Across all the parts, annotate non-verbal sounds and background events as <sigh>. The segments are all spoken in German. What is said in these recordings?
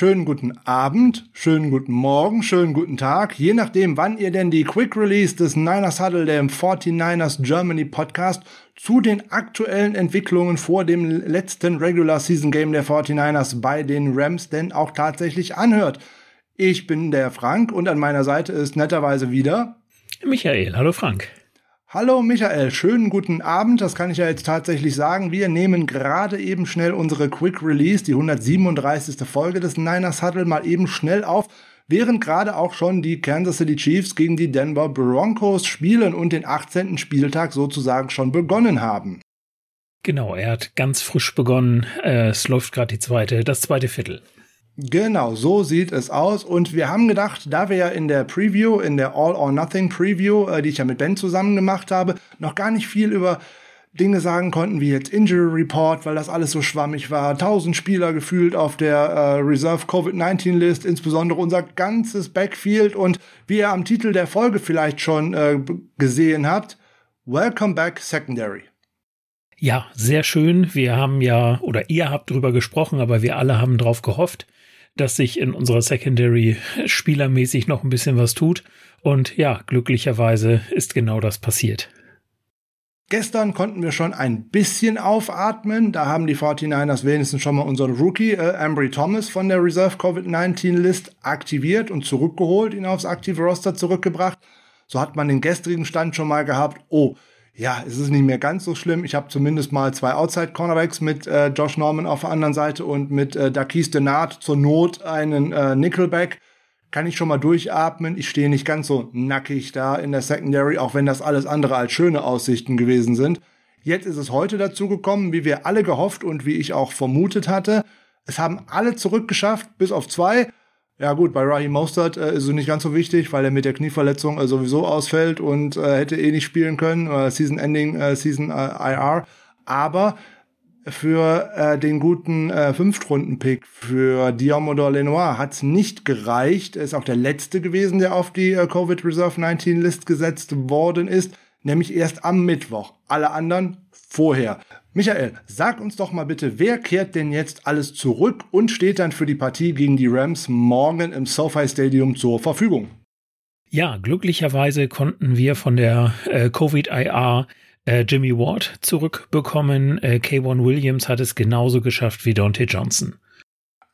schönen guten Abend, schönen guten Morgen, schönen guten Tag, je nachdem, wann ihr denn die Quick Release des Niners Huddle, dem 49ers Germany Podcast, zu den aktuellen Entwicklungen vor dem letzten Regular Season Game der 49ers bei den Rams denn auch tatsächlich anhört. Ich bin der Frank und an meiner Seite ist netterweise wieder Michael. Hallo Frank. Hallo Michael, schönen guten Abend. Das kann ich ja jetzt tatsächlich sagen. Wir nehmen gerade eben schnell unsere Quick Release, die 137. Folge des Niners Huddle, mal eben schnell auf, während gerade auch schon die Kansas City Chiefs gegen die Denver Broncos spielen und den 18. Spieltag sozusagen schon begonnen haben. Genau, er hat ganz frisch begonnen. Äh, es läuft gerade die zweite, das zweite Viertel. Genau, so sieht es aus. Und wir haben gedacht, da wir ja in der Preview, in der All or Nothing Preview, äh, die ich ja mit Ben zusammen gemacht habe, noch gar nicht viel über Dinge sagen konnten, wie jetzt Injury Report, weil das alles so schwammig war. Tausend Spieler gefühlt auf der äh, Reserve Covid-19 List, insbesondere unser ganzes Backfield. Und wie ihr am Titel der Folge vielleicht schon äh, gesehen habt, Welcome Back Secondary. Ja, sehr schön. Wir haben ja, oder ihr habt drüber gesprochen, aber wir alle haben drauf gehofft, dass sich in unserer Secondary spielermäßig noch ein bisschen was tut. Und ja, glücklicherweise ist genau das passiert. Gestern konnten wir schon ein bisschen aufatmen. Da haben die 49ers wenigstens schon mal unseren Rookie äh, Ambry Thomas von der Reserve Covid-19 List aktiviert und zurückgeholt, ihn aufs aktive Roster zurückgebracht. So hat man den gestrigen Stand schon mal gehabt. Oh, ja, es ist nicht mehr ganz so schlimm. Ich habe zumindest mal zwei Outside-Cornerbacks mit äh, Josh Norman auf der anderen Seite und mit äh, Dakis Denard zur Not einen äh, Nickelback. Kann ich schon mal durchatmen. Ich stehe nicht ganz so nackig da in der Secondary, auch wenn das alles andere als schöne Aussichten gewesen sind. Jetzt ist es heute dazu gekommen, wie wir alle gehofft und wie ich auch vermutet hatte. Es haben alle zurückgeschafft, bis auf zwei. Ja gut, bei Raheem Mostert äh, ist es nicht ganz so wichtig, weil er mit der Knieverletzung äh, sowieso ausfällt und äh, hätte eh nicht spielen können, äh, Season Ending, äh, Season IR. Aber für äh, den guten Fünftrunden-Pick für Diomodor Lenoir hat's nicht gereicht. Er ist auch der letzte gewesen, der auf die Covid Reserve 19 List gesetzt worden ist, nämlich erst am Mittwoch. Alle anderen vorher. Michael, sag uns doch mal bitte, wer kehrt denn jetzt alles zurück und steht dann für die Partie gegen die Rams morgen im SoFi Stadium zur Verfügung? Ja, glücklicherweise konnten wir von der äh, Covid-IR äh, Jimmy Ward zurückbekommen. Äh, K1 Williams hat es genauso geschafft wie Dante Johnson.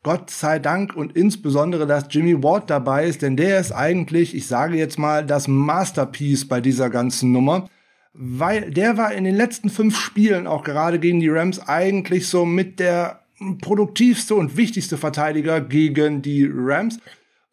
Gott sei Dank und insbesondere, dass Jimmy Ward dabei ist, denn der ist eigentlich, ich sage jetzt mal, das Masterpiece bei dieser ganzen Nummer weil der war in den letzten fünf Spielen auch gerade gegen die Rams eigentlich so mit der produktivste und wichtigste Verteidiger gegen die Rams,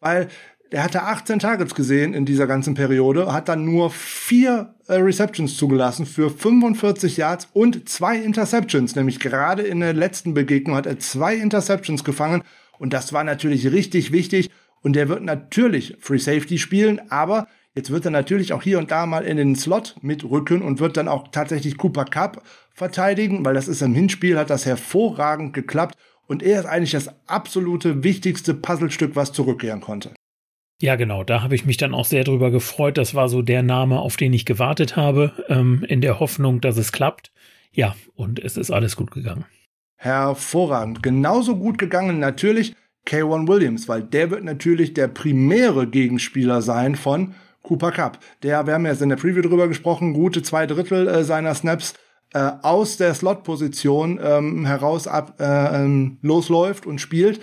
weil der hatte 18 Targets gesehen in dieser ganzen Periode, hat dann nur vier äh, Receptions zugelassen für 45 Yards und zwei Interceptions, nämlich gerade in der letzten Begegnung hat er zwei Interceptions gefangen und das war natürlich richtig wichtig. Und der wird natürlich Free Safety spielen, aber Jetzt wird er natürlich auch hier und da mal in den Slot mitrücken und wird dann auch tatsächlich Cooper Cup verteidigen, weil das ist im Hinspiel, hat das hervorragend geklappt und er ist eigentlich das absolute wichtigste Puzzlestück, was zurückkehren konnte. Ja, genau, da habe ich mich dann auch sehr drüber gefreut. Das war so der Name, auf den ich gewartet habe, ähm, in der Hoffnung, dass es klappt. Ja, und es ist alles gut gegangen. Hervorragend. Genauso gut gegangen natürlich K1 Williams, weil der wird natürlich der primäre Gegenspieler sein von Cooper Cup. Der, wir haben jetzt in der Preview drüber gesprochen, gute zwei Drittel äh, seiner Snaps äh, aus der Slot-Position ähm, heraus ab, äh, ähm, losläuft und spielt.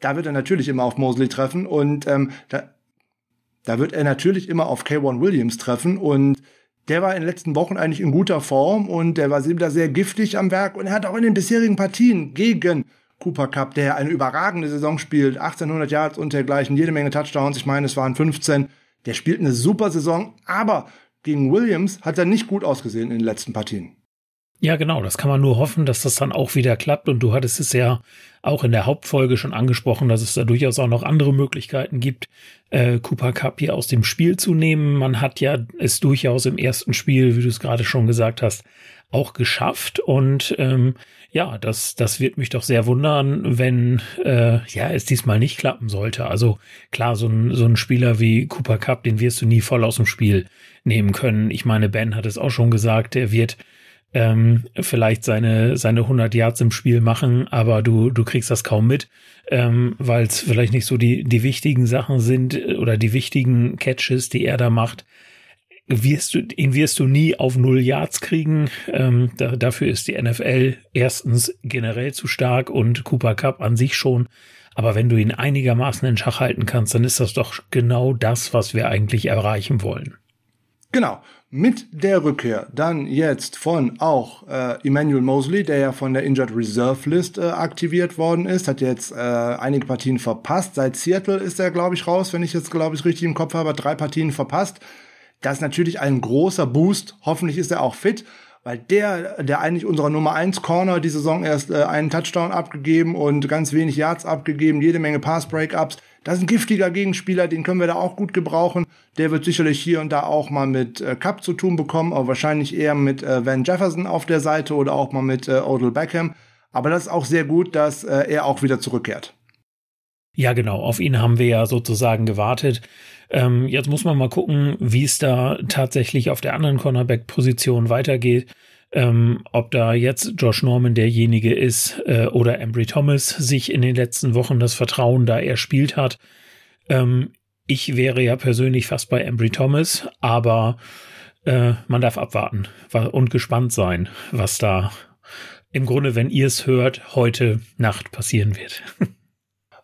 Da wird er natürlich immer auf Mosley treffen und ähm, da, da wird er natürlich immer auf K1 Williams treffen und der war in den letzten Wochen eigentlich in guter Form und der war da sehr giftig am Werk und er hat auch in den bisherigen Partien gegen Cooper Cup, der eine überragende Saison spielt, 1800 Yards und dergleichen, jede Menge Touchdowns, ich meine, es waren 15, der spielt eine super Saison, aber gegen Williams hat er nicht gut ausgesehen in den letzten Partien. Ja, genau. Das kann man nur hoffen, dass das dann auch wieder klappt. Und du hattest es ja auch in der Hauptfolge schon angesprochen, dass es da durchaus auch noch andere Möglichkeiten gibt, äh, Cooper Cup hier aus dem Spiel zu nehmen. Man hat ja es durchaus im ersten Spiel, wie du es gerade schon gesagt hast, auch geschafft. Und ähm, ja, das, das wird mich doch sehr wundern, wenn äh, ja es diesmal nicht klappen sollte. Also klar, so ein, so ein Spieler wie Cooper Cup, den wirst du nie voll aus dem Spiel nehmen können. Ich meine, Ben hat es auch schon gesagt, der wird ähm, vielleicht seine, seine 100 Yards im Spiel machen, aber du, du kriegst das kaum mit, ähm, weil es vielleicht nicht so die, die wichtigen Sachen sind oder die wichtigen Catches, die er da macht. Wirst du, ihn wirst du nie auf null Yards kriegen. Ähm, da, dafür ist die NFL erstens generell zu stark und Cooper Cup an sich schon. Aber wenn du ihn einigermaßen in Schach halten kannst, dann ist das doch genau das, was wir eigentlich erreichen wollen. Genau. Mit der Rückkehr dann jetzt von auch äh, Emmanuel Mosley, der ja von der Injured Reserve List äh, aktiviert worden ist, hat jetzt äh, einige Partien verpasst. Seit Seattle ist er, glaube ich, raus, wenn ich jetzt, glaube ich, richtig im Kopf habe, drei Partien verpasst. Das ist natürlich ein großer Boost. Hoffentlich ist er auch fit, weil der, der eigentlich unserer Nummer 1 Corner die Saison erst äh, einen Touchdown abgegeben und ganz wenig Yards abgegeben, jede Menge Pass-Breakups. Das ist ein giftiger Gegenspieler, den können wir da auch gut gebrauchen. Der wird sicherlich hier und da auch mal mit äh, Cup zu tun bekommen, aber wahrscheinlich eher mit äh, Van Jefferson auf der Seite oder auch mal mit äh, Odell Beckham. Aber das ist auch sehr gut, dass äh, er auch wieder zurückkehrt. Ja, genau. Auf ihn haben wir ja sozusagen gewartet. Ähm, jetzt muss man mal gucken, wie es da tatsächlich auf der anderen Cornerback-Position weitergeht ähm, ob da jetzt Josh Norman derjenige ist äh, oder Embry Thomas sich in den letzten Wochen das Vertrauen da erspielt hat. Ähm, ich wäre ja persönlich fast bei Embry Thomas, aber äh, man darf abwarten und gespannt sein, was da im Grunde, wenn ihr es hört, heute Nacht passieren wird. <laughs>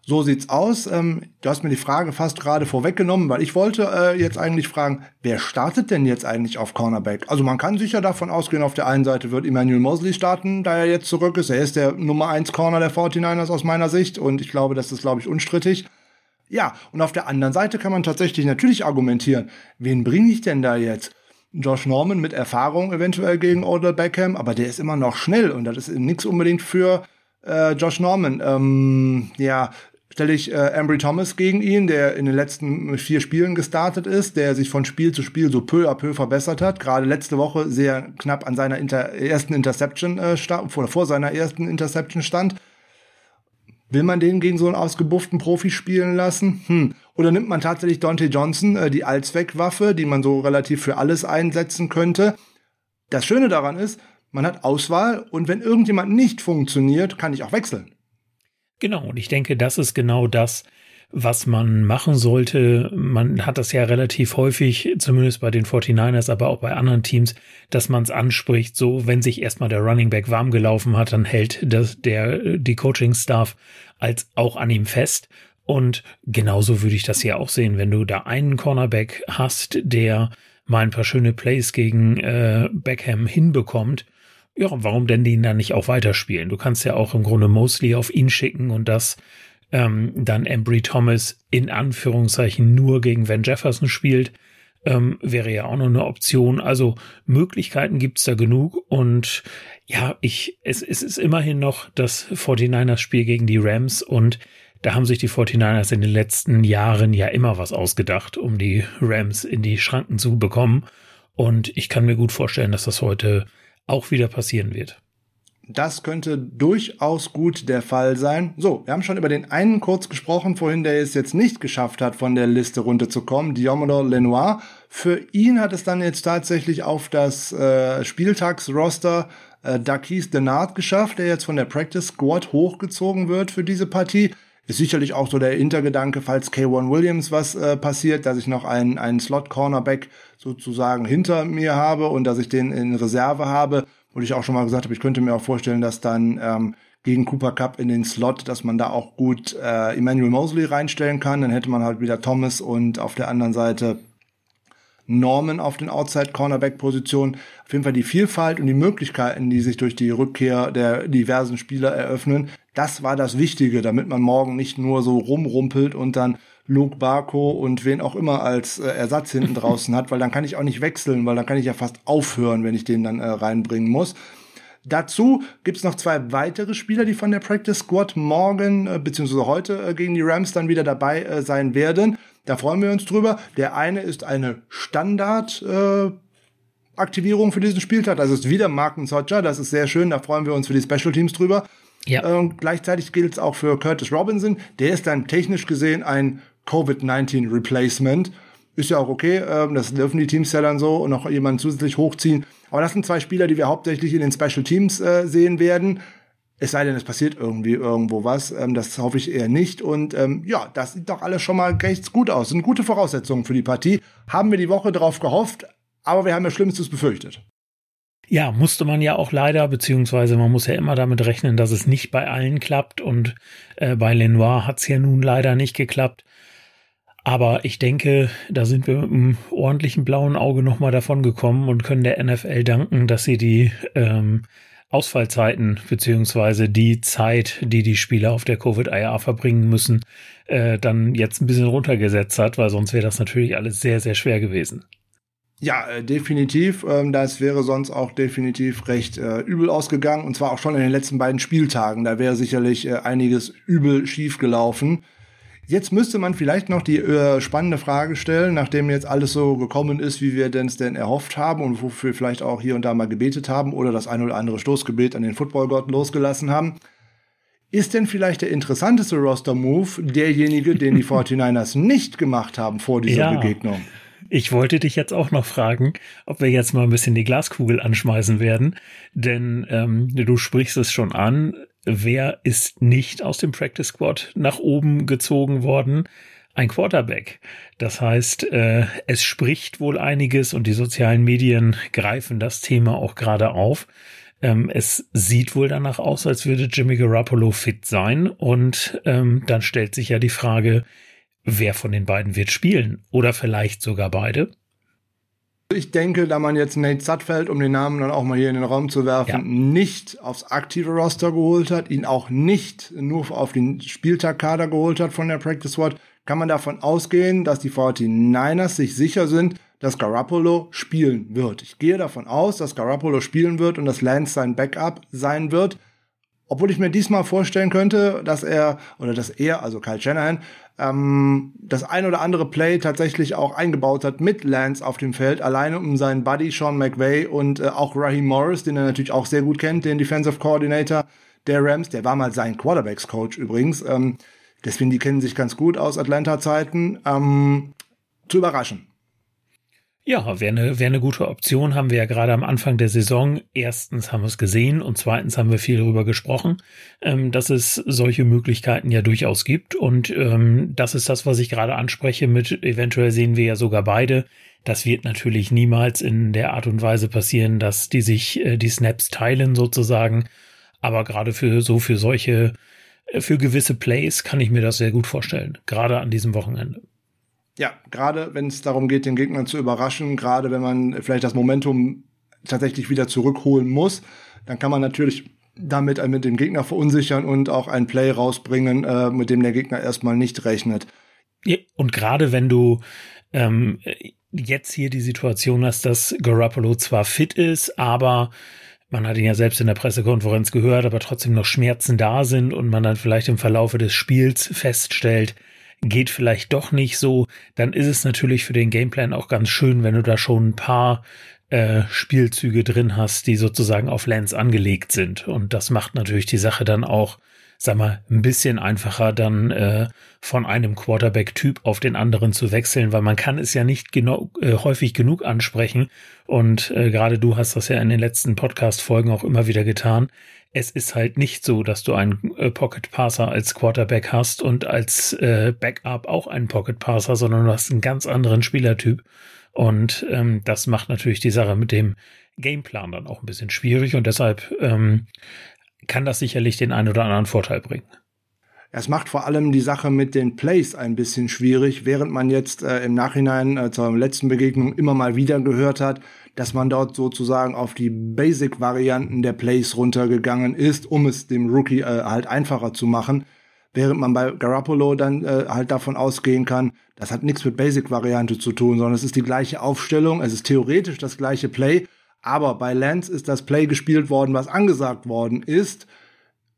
So sieht's aus. Ähm, du hast mir die Frage fast gerade vorweggenommen, weil ich wollte äh, jetzt eigentlich fragen, wer startet denn jetzt eigentlich auf Cornerback? Also man kann sicher davon ausgehen, auf der einen Seite wird Emmanuel Mosley starten, da er jetzt zurück ist. Er ist der Nummer 1 Corner der 49ers aus meiner Sicht und ich glaube, das ist, glaube ich, unstrittig. Ja, und auf der anderen Seite kann man tatsächlich natürlich argumentieren, wen bringe ich denn da jetzt? Josh Norman mit Erfahrung eventuell gegen Odell Beckham, aber der ist immer noch schnell und das ist nichts unbedingt für äh, Josh Norman. Ähm, ja, stelle ich äh, Ambry Thomas gegen ihn, der in den letzten vier Spielen gestartet ist, der sich von Spiel zu Spiel so peu à peu verbessert hat. Gerade letzte Woche sehr knapp an seiner Inter ersten Interception äh, stand, oder vor seiner ersten Interception stand. Will man den gegen so einen ausgebufften Profi spielen lassen? Hm. Oder nimmt man tatsächlich Dante Johnson, äh, die Allzweckwaffe, die man so relativ für alles einsetzen könnte? Das Schöne daran ist, man hat Auswahl und wenn irgendjemand nicht funktioniert, kann ich auch wechseln. Genau, und ich denke, das ist genau das, was man machen sollte. Man hat das ja relativ häufig, zumindest bei den 49ers, aber auch bei anderen Teams, dass man es anspricht, so wenn sich erstmal der Running Back warm gelaufen hat, dann hält das, der, die Coaching-Staff als auch an ihm fest. Und genauso würde ich das hier auch sehen, wenn du da einen Cornerback hast, der mal ein paar schöne Plays gegen äh, Beckham hinbekommt, ja, warum denn den dann nicht auch weiterspielen? Du kannst ja auch im Grunde Mosley auf ihn schicken und das ähm, dann Embry Thomas in Anführungszeichen nur gegen Van Jefferson spielt, ähm, wäre ja auch noch eine Option. Also Möglichkeiten gibt's da genug und ja, ich, es, es ist immerhin noch das 49ers Spiel gegen die Rams und da haben sich die 49ers in den letzten Jahren ja immer was ausgedacht, um die Rams in die Schranken zu bekommen. Und ich kann mir gut vorstellen, dass das heute auch wieder passieren wird. Das könnte durchaus gut der Fall sein. So, wir haben schon über den einen kurz gesprochen vorhin, der es jetzt nicht geschafft hat, von der Liste runterzukommen, Diomedor Lenoir. Für ihn hat es dann jetzt tatsächlich auf das äh, Spieltagsroster äh, Dakis Denard geschafft, der jetzt von der Practice Squad hochgezogen wird für diese Partie. Ist sicherlich auch so der Hintergedanke, falls K1 Williams was äh, passiert, dass ich noch einen, einen Slot-Cornerback sozusagen hinter mir habe und dass ich den in Reserve habe. Wo ich auch schon mal gesagt habe, ich könnte mir auch vorstellen, dass dann ähm, gegen Cooper Cup in den Slot, dass man da auch gut äh, Emmanuel Mosley reinstellen kann. Dann hätte man halt wieder Thomas und auf der anderen Seite Norman auf den Outside-Cornerback-Positionen. Auf jeden Fall die Vielfalt und die Möglichkeiten, die sich durch die Rückkehr der diversen Spieler eröffnen. Das war das Wichtige, damit man morgen nicht nur so rumrumpelt und dann Luke Barco und wen auch immer als äh, Ersatz hinten <laughs> draußen hat, weil dann kann ich auch nicht wechseln, weil dann kann ich ja fast aufhören, wenn ich den dann äh, reinbringen muss. Dazu gibt's noch zwei weitere Spieler, die von der Practice Squad morgen äh, bzw. heute äh, gegen die Rams dann wieder dabei äh, sein werden. Da freuen wir uns drüber. Der eine ist eine Standard äh, Aktivierung für diesen Spieltag. Das ist wieder Marken Sodger. Das ist sehr schön. Da freuen wir uns für die Special Teams drüber. Ja. Ähm, gleichzeitig gilt es auch für Curtis Robinson. Der ist dann technisch gesehen ein Covid-19 Replacement. Ist ja auch okay, ähm, das dürfen die Teams ja dann so und noch jemanden zusätzlich hochziehen. Aber das sind zwei Spieler, die wir hauptsächlich in den Special Teams äh, sehen werden. Es sei denn, es passiert irgendwie irgendwo was. Ähm, das hoffe ich eher nicht. Und ähm, ja, das sieht doch alles schon mal recht gut aus. Sind gute Voraussetzungen für die Partie. Haben wir die Woche drauf gehofft, aber wir haben ja Schlimmstes befürchtet. Ja, musste man ja auch leider, beziehungsweise man muss ja immer damit rechnen, dass es nicht bei allen klappt. Und äh, bei Lenoir hat es ja nun leider nicht geklappt. Aber ich denke, da sind wir mit einem ordentlichen blauen Auge nochmal davon gekommen und können der NFL danken, dass sie die ähm, Ausfallzeiten beziehungsweise die Zeit, die die Spieler auf der Covid-IR verbringen müssen, äh, dann jetzt ein bisschen runtergesetzt hat, weil sonst wäre das natürlich alles sehr, sehr schwer gewesen. Ja, äh, definitiv. Ähm, das wäre sonst auch definitiv recht äh, übel ausgegangen und zwar auch schon in den letzten beiden Spieltagen. Da wäre sicherlich äh, einiges übel schief gelaufen. Jetzt müsste man vielleicht noch die äh, spannende Frage stellen, nachdem jetzt alles so gekommen ist, wie wir denn es denn erhofft haben und wofür wir vielleicht auch hier und da mal gebetet haben oder das ein oder andere Stoßgebet an den Footballgott losgelassen haben. Ist denn vielleicht der interessanteste Roster-Move derjenige, den die <laughs> 49ers nicht gemacht haben vor dieser ja. Begegnung? Ich wollte dich jetzt auch noch fragen, ob wir jetzt mal ein bisschen die Glaskugel anschmeißen werden, denn ähm, du sprichst es schon an. Wer ist nicht aus dem Practice Squad nach oben gezogen worden? Ein Quarterback. Das heißt, äh, es spricht wohl einiges und die sozialen Medien greifen das Thema auch gerade auf. Ähm, es sieht wohl danach aus, als würde Jimmy Garoppolo fit sein und ähm, dann stellt sich ja die Frage, wer von den beiden wird spielen oder vielleicht sogar beide. Ich denke, da man jetzt Nate Sudfeld, um den Namen dann auch mal hier in den Raum zu werfen, ja. nicht aufs aktive Roster geholt hat, ihn auch nicht nur auf den Spieltagkader geholt hat von der Practice Squad, kann man davon ausgehen, dass die 49ers sich sicher sind, dass Garoppolo spielen wird. Ich gehe davon aus, dass Garoppolo spielen wird und dass Lance sein Backup sein wird. Obwohl ich mir diesmal vorstellen könnte, dass er, oder dass er, also Kyle Shanahan, ähm, das ein oder andere Play tatsächlich auch eingebaut hat mit Lance auf dem Feld, alleine um seinen Buddy Sean McVay und äh, auch Raheem Morris, den er natürlich auch sehr gut kennt, den Defensive Coordinator der Rams, der war mal sein Quarterbacks Coach übrigens. Ähm, deswegen, die kennen sich ganz gut aus Atlanta-Zeiten, ähm, zu überraschen. Ja, wäre eine, wär eine gute Option, haben wir ja gerade am Anfang der Saison. Erstens haben wir es gesehen und zweitens haben wir viel darüber gesprochen, ähm, dass es solche Möglichkeiten ja durchaus gibt. Und ähm, das ist das, was ich gerade anspreche mit, eventuell sehen wir ja sogar beide. Das wird natürlich niemals in der Art und Weise passieren, dass die sich äh, die Snaps teilen sozusagen. Aber gerade für so für solche, äh, für gewisse Plays kann ich mir das sehr gut vorstellen. Gerade an diesem Wochenende. Ja, gerade wenn es darum geht, den Gegner zu überraschen, gerade wenn man vielleicht das Momentum tatsächlich wieder zurückholen muss, dann kann man natürlich damit äh, mit dem Gegner verunsichern und auch ein Play rausbringen, äh, mit dem der Gegner erstmal nicht rechnet. Und gerade wenn du ähm, jetzt hier die Situation hast, dass Garoppolo zwar fit ist, aber man hat ihn ja selbst in der Pressekonferenz gehört, aber trotzdem noch Schmerzen da sind und man dann vielleicht im Verlaufe des Spiels feststellt, geht vielleicht doch nicht so, dann ist es natürlich für den Gameplan auch ganz schön, wenn du da schon ein paar äh, Spielzüge drin hast, die sozusagen auf Lance angelegt sind. Und das macht natürlich die Sache dann auch, sag mal, ein bisschen einfacher, dann äh, von einem Quarterback-Typ auf den anderen zu wechseln, weil man kann es ja nicht genau, äh, häufig genug ansprechen. Und äh, gerade du hast das ja in den letzten Podcast-Folgen auch immer wieder getan es ist halt nicht so, dass du einen äh, Pocket Passer als Quarterback hast und als äh, Backup auch einen Pocket Passer, sondern du hast einen ganz anderen Spielertyp. Und ähm, das macht natürlich die Sache mit dem Gameplan dann auch ein bisschen schwierig und deshalb ähm, kann das sicherlich den einen oder anderen Vorteil bringen. Es macht vor allem die Sache mit den Plays ein bisschen schwierig, während man jetzt äh, im Nachhinein äh, zur letzten Begegnung immer mal wieder gehört hat, dass man dort sozusagen auf die Basic-Varianten der Plays runtergegangen ist, um es dem Rookie äh, halt einfacher zu machen. Während man bei Garoppolo dann äh, halt davon ausgehen kann, das hat nichts mit Basic-Variante zu tun, sondern es ist die gleiche Aufstellung, es ist theoretisch das gleiche Play, aber bei Lance ist das Play gespielt worden, was angesagt worden ist.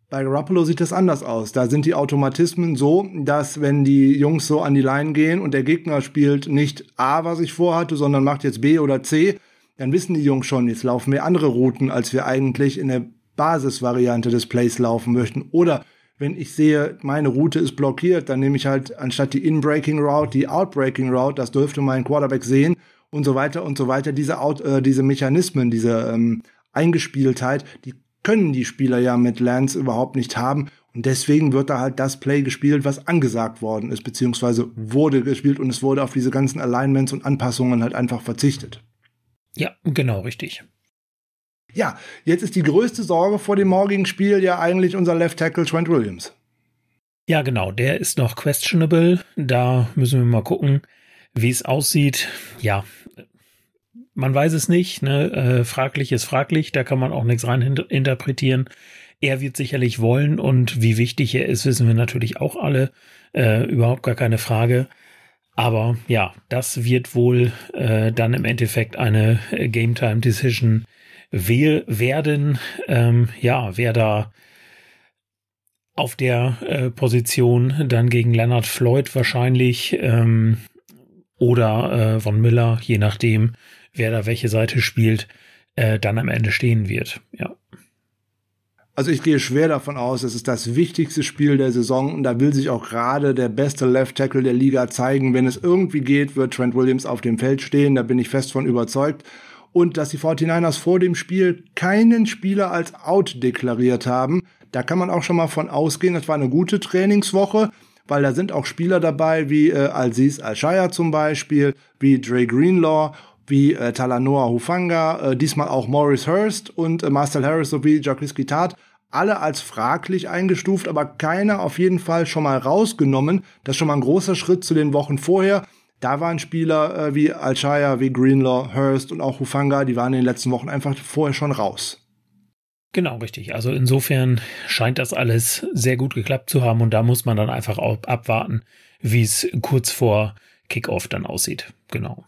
Bei Garoppolo sieht das anders aus. Da sind die Automatismen so, dass wenn die Jungs so an die Line gehen und der Gegner spielt nicht A, was ich vorhatte, sondern macht jetzt B oder C, dann wissen die Jungs schon, jetzt laufen wir andere Routen, als wir eigentlich in der Basisvariante des Plays laufen möchten. Oder wenn ich sehe, meine Route ist blockiert, dann nehme ich halt anstatt die In-Breaking Route die Out-Breaking Route. Das dürfte mein Quarterback sehen und so weiter und so weiter. Diese, Out, äh, diese Mechanismen, diese ähm, Eingespieltheit, die können die Spieler ja mit Lance überhaupt nicht haben. Und deswegen wird da halt das Play gespielt, was angesagt worden ist, beziehungsweise wurde gespielt und es wurde auf diese ganzen Alignments und Anpassungen halt einfach verzichtet. Ja, genau, richtig. Ja, jetzt ist die größte Sorge vor dem morgigen Spiel ja eigentlich unser Left Tackle Trent Williams. Ja, genau, der ist noch questionable. Da müssen wir mal gucken, wie es aussieht. Ja, man weiß es nicht. Ne? Äh, fraglich ist fraglich, da kann man auch nichts rein interpretieren. Er wird sicherlich wollen und wie wichtig er ist, wissen wir natürlich auch alle. Äh, überhaupt gar keine Frage. Aber ja, das wird wohl äh, dann im Endeffekt eine Game Time Decision werden. Ähm, ja, wer da auf der äh, Position dann gegen Leonard Floyd wahrscheinlich ähm, oder äh, von Miller, je nachdem, wer da welche Seite spielt, äh, dann am Ende stehen wird. Ja. Also ich gehe schwer davon aus, es ist das wichtigste Spiel der Saison und da will sich auch gerade der beste Left Tackle der Liga zeigen. Wenn es irgendwie geht, wird Trent Williams auf dem Feld stehen, da bin ich fest von überzeugt. Und dass die 49ers vor dem Spiel keinen Spieler als out deklariert haben, da kann man auch schon mal von ausgehen. Das war eine gute Trainingswoche, weil da sind auch Spieler dabei, wie äh, Aziz Al-Shaya zum Beispiel, wie Dre Greenlaw wie äh, Talanoa Hufanga, äh, diesmal auch Morris Hurst und äh, Marcel Harris sowie Jacques Tat, alle als fraglich eingestuft, aber keiner auf jeden Fall schon mal rausgenommen. Das ist schon mal ein großer Schritt zu den Wochen vorher. Da waren Spieler äh, wie Alshaya, wie Greenlaw, Hurst und auch Hufanga, die waren in den letzten Wochen einfach vorher schon raus. Genau, richtig. Also insofern scheint das alles sehr gut geklappt zu haben und da muss man dann einfach abwarten, wie es kurz vor Kickoff dann aussieht. Genau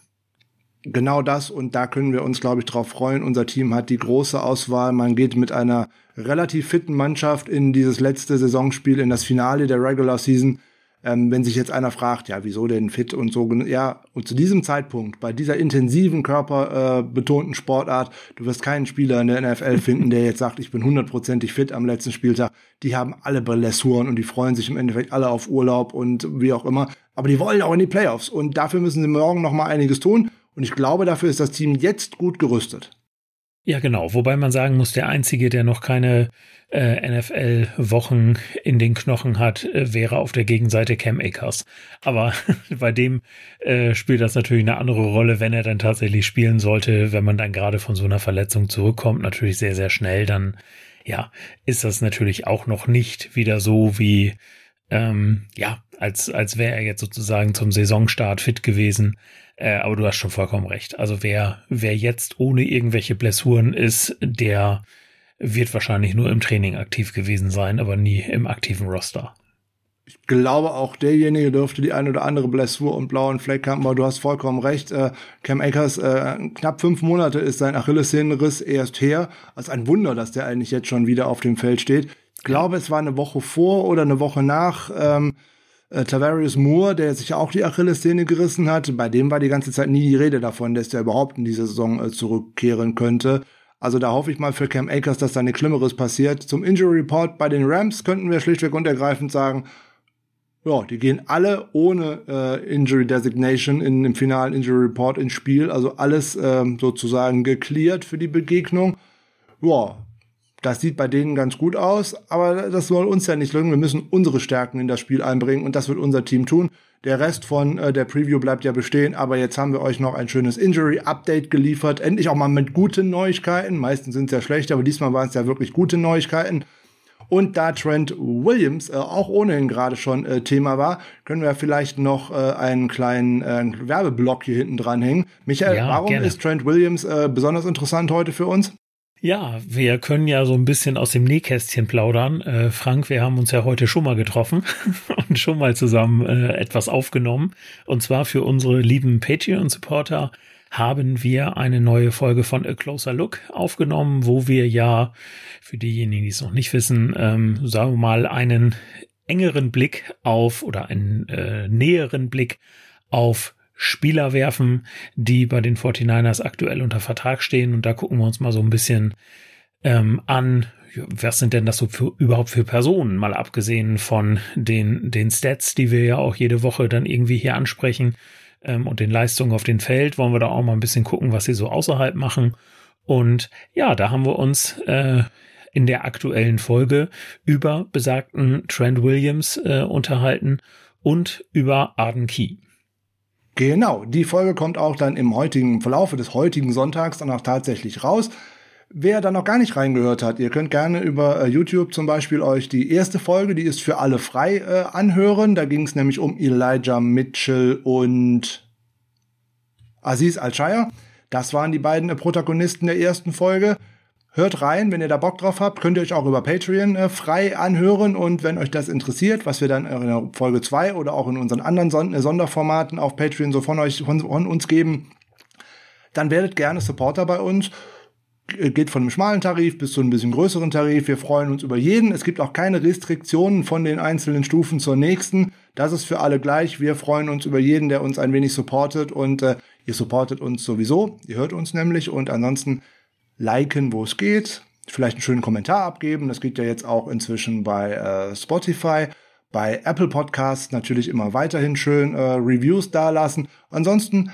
genau das und da können wir uns, glaube ich, drauf freuen. Unser Team hat die große Auswahl. Man geht mit einer relativ fitten Mannschaft in dieses letzte Saisonspiel, in das Finale der Regular Season. Ähm, wenn sich jetzt einer fragt, ja, wieso denn fit und so, ja, und zu diesem Zeitpunkt, bei dieser intensiven, körperbetonten äh, Sportart, du wirst keinen Spieler in der NFL finden, der jetzt sagt, ich bin hundertprozentig fit am letzten Spieltag. Die haben alle Blessuren und die freuen sich im Endeffekt alle auf Urlaub und wie auch immer. Aber die wollen auch in die Playoffs und dafür müssen sie morgen noch mal einiges tun. Und ich glaube, dafür ist das Team jetzt gut gerüstet. Ja, genau. Wobei man sagen muss, der Einzige, der noch keine äh, NFL-Wochen in den Knochen hat, äh, wäre auf der Gegenseite Cam Akers. Aber <laughs> bei dem äh, spielt das natürlich eine andere Rolle, wenn er dann tatsächlich spielen sollte, wenn man dann gerade von so einer Verletzung zurückkommt, natürlich sehr, sehr schnell, dann ja, ist das natürlich auch noch nicht wieder so wie ähm, ja, als, als wäre er jetzt sozusagen zum Saisonstart fit gewesen. Äh, aber du hast schon vollkommen recht. Also wer, wer jetzt ohne irgendwelche Blessuren ist, der wird wahrscheinlich nur im Training aktiv gewesen sein, aber nie im aktiven Roster. Ich glaube, auch derjenige dürfte die eine oder andere Blessur und blauen Fleck haben, aber du hast vollkommen recht. Äh, Cam Akers, äh, knapp fünf Monate ist sein Achillessehnenriss erst her. Also ein Wunder, dass der eigentlich jetzt schon wieder auf dem Feld steht. Ich glaube, es war eine Woche vor oder eine Woche nach. Ähm, äh, Tavarius Moore, der sich auch die Achillessehne gerissen hat, bei dem war die ganze Zeit nie die Rede davon, dass der überhaupt in diese Saison äh, zurückkehren könnte. Also da hoffe ich mal für Cam Akers, dass da nichts Schlimmeres passiert. Zum Injury Report bei den Rams könnten wir schlichtweg und ergreifend sagen, ja, die gehen alle ohne äh, Injury Designation in dem finalen Injury Report ins Spiel. Also alles ähm, sozusagen geklärt für die Begegnung. Ja, das sieht bei denen ganz gut aus, aber das soll uns ja nicht gelingen. Wir müssen unsere Stärken in das Spiel einbringen und das wird unser Team tun. Der Rest von äh, der Preview bleibt ja bestehen, aber jetzt haben wir euch noch ein schönes Injury-Update geliefert. Endlich auch mal mit guten Neuigkeiten. Meistens sind es ja schlecht, aber diesmal waren es ja wirklich gute Neuigkeiten. Und da Trent Williams äh, auch ohnehin gerade schon äh, Thema war, können wir vielleicht noch äh, einen kleinen äh, Werbeblock hier hinten dranhängen. Michael, ja, warum gerne. ist Trent Williams äh, besonders interessant heute für uns? Ja, wir können ja so ein bisschen aus dem Nähkästchen plaudern. Äh, Frank, wir haben uns ja heute schon mal getroffen <laughs> und schon mal zusammen äh, etwas aufgenommen. Und zwar für unsere lieben Patreon-Supporter haben wir eine neue Folge von A Closer Look aufgenommen, wo wir ja, für diejenigen, die es noch nicht wissen, ähm, sagen wir mal, einen engeren Blick auf oder einen äh, näheren Blick auf Spieler werfen, die bei den 49ers aktuell unter Vertrag stehen. Und da gucken wir uns mal so ein bisschen ähm, an, was sind denn das so für, überhaupt für Personen, mal abgesehen von den, den Stats, die wir ja auch jede Woche dann irgendwie hier ansprechen ähm, und den Leistungen auf dem Feld, wollen wir da auch mal ein bisschen gucken, was sie so außerhalb machen. Und ja, da haben wir uns äh, in der aktuellen Folge über besagten Trent Williams äh, unterhalten und über Arden Key. Genau, die Folge kommt auch dann im heutigen Verlaufe des heutigen Sonntags dann auch tatsächlich raus. Wer da noch gar nicht reingehört hat, ihr könnt gerne über äh, YouTube zum Beispiel euch die erste Folge, die ist für alle frei, äh, anhören. Da ging es nämlich um Elijah Mitchell und Aziz Al-Shire. Das waren die beiden äh, Protagonisten der ersten Folge. Hört rein, wenn ihr da Bock drauf habt, könnt ihr euch auch über Patreon äh, frei anhören und wenn euch das interessiert, was wir dann in der Folge 2 oder auch in unseren anderen Son äh, Sonderformaten auf Patreon so von euch von, von uns geben, dann werdet gerne Supporter bei uns geht von einem schmalen Tarif bis zu einem bisschen größeren Tarif. Wir freuen uns über jeden. Es gibt auch keine Restriktionen von den einzelnen Stufen zur nächsten. Das ist für alle gleich. Wir freuen uns über jeden, der uns ein wenig supportet und äh, ihr supportet uns sowieso. Ihr hört uns nämlich und ansonsten liken, wo es geht, vielleicht einen schönen Kommentar abgeben. Das geht ja jetzt auch inzwischen bei äh, Spotify. Bei Apple Podcasts natürlich immer weiterhin schön äh, Reviews dalassen. Ansonsten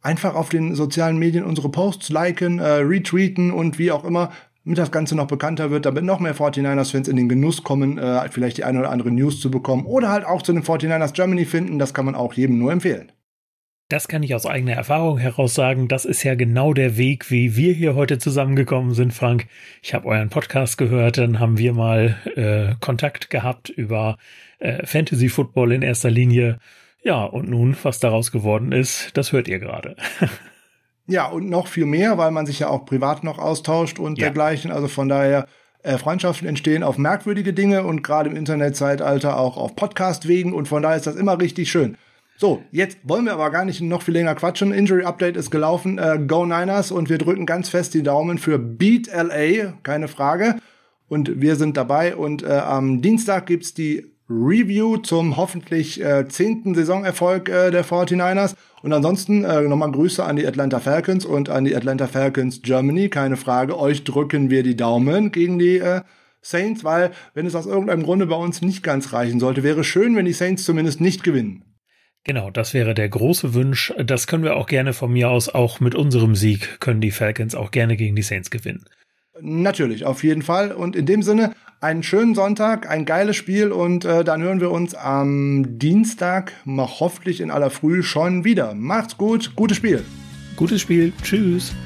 einfach auf den sozialen Medien unsere Posts liken, äh, retweeten und wie auch immer, damit das Ganze noch bekannter wird, damit noch mehr 49ers-Fans in den Genuss kommen, äh, vielleicht die eine oder andere News zu bekommen oder halt auch zu den 49ers Germany finden. Das kann man auch jedem nur empfehlen. Das kann ich aus eigener Erfahrung heraus sagen. Das ist ja genau der Weg, wie wir hier heute zusammengekommen sind, Frank. Ich habe euren Podcast gehört, dann haben wir mal äh, Kontakt gehabt über äh, Fantasy Football in erster Linie. Ja, und nun, was daraus geworden ist, das hört ihr gerade. <laughs> ja, und noch viel mehr, weil man sich ja auch privat noch austauscht und ja. dergleichen. Also von daher, äh, Freundschaften entstehen auf merkwürdige Dinge und gerade im Internetzeitalter auch auf Podcast-Wegen und von daher ist das immer richtig schön. So, jetzt wollen wir aber gar nicht noch viel länger quatschen. Injury Update ist gelaufen. Äh, Go Niners und wir drücken ganz fest die Daumen für Beat LA, keine Frage. Und wir sind dabei. Und äh, am Dienstag gibt's die Review zum hoffentlich äh, zehnten Saisonerfolg äh, der 49ers. Und ansonsten äh, nochmal Grüße an die Atlanta Falcons und an die Atlanta Falcons Germany. Keine Frage, euch drücken wir die Daumen gegen die äh, Saints, weil wenn es aus irgendeinem Grunde bei uns nicht ganz reichen sollte, wäre schön, wenn die Saints zumindest nicht gewinnen. Genau, das wäre der große Wunsch. Das können wir auch gerne von mir aus, auch mit unserem Sieg können die Falcons auch gerne gegen die Saints gewinnen. Natürlich, auf jeden Fall. Und in dem Sinne, einen schönen Sonntag, ein geiles Spiel und äh, dann hören wir uns am Dienstag, mal hoffentlich in aller Früh schon wieder. Macht's gut, gutes Spiel. Gutes Spiel, tschüss.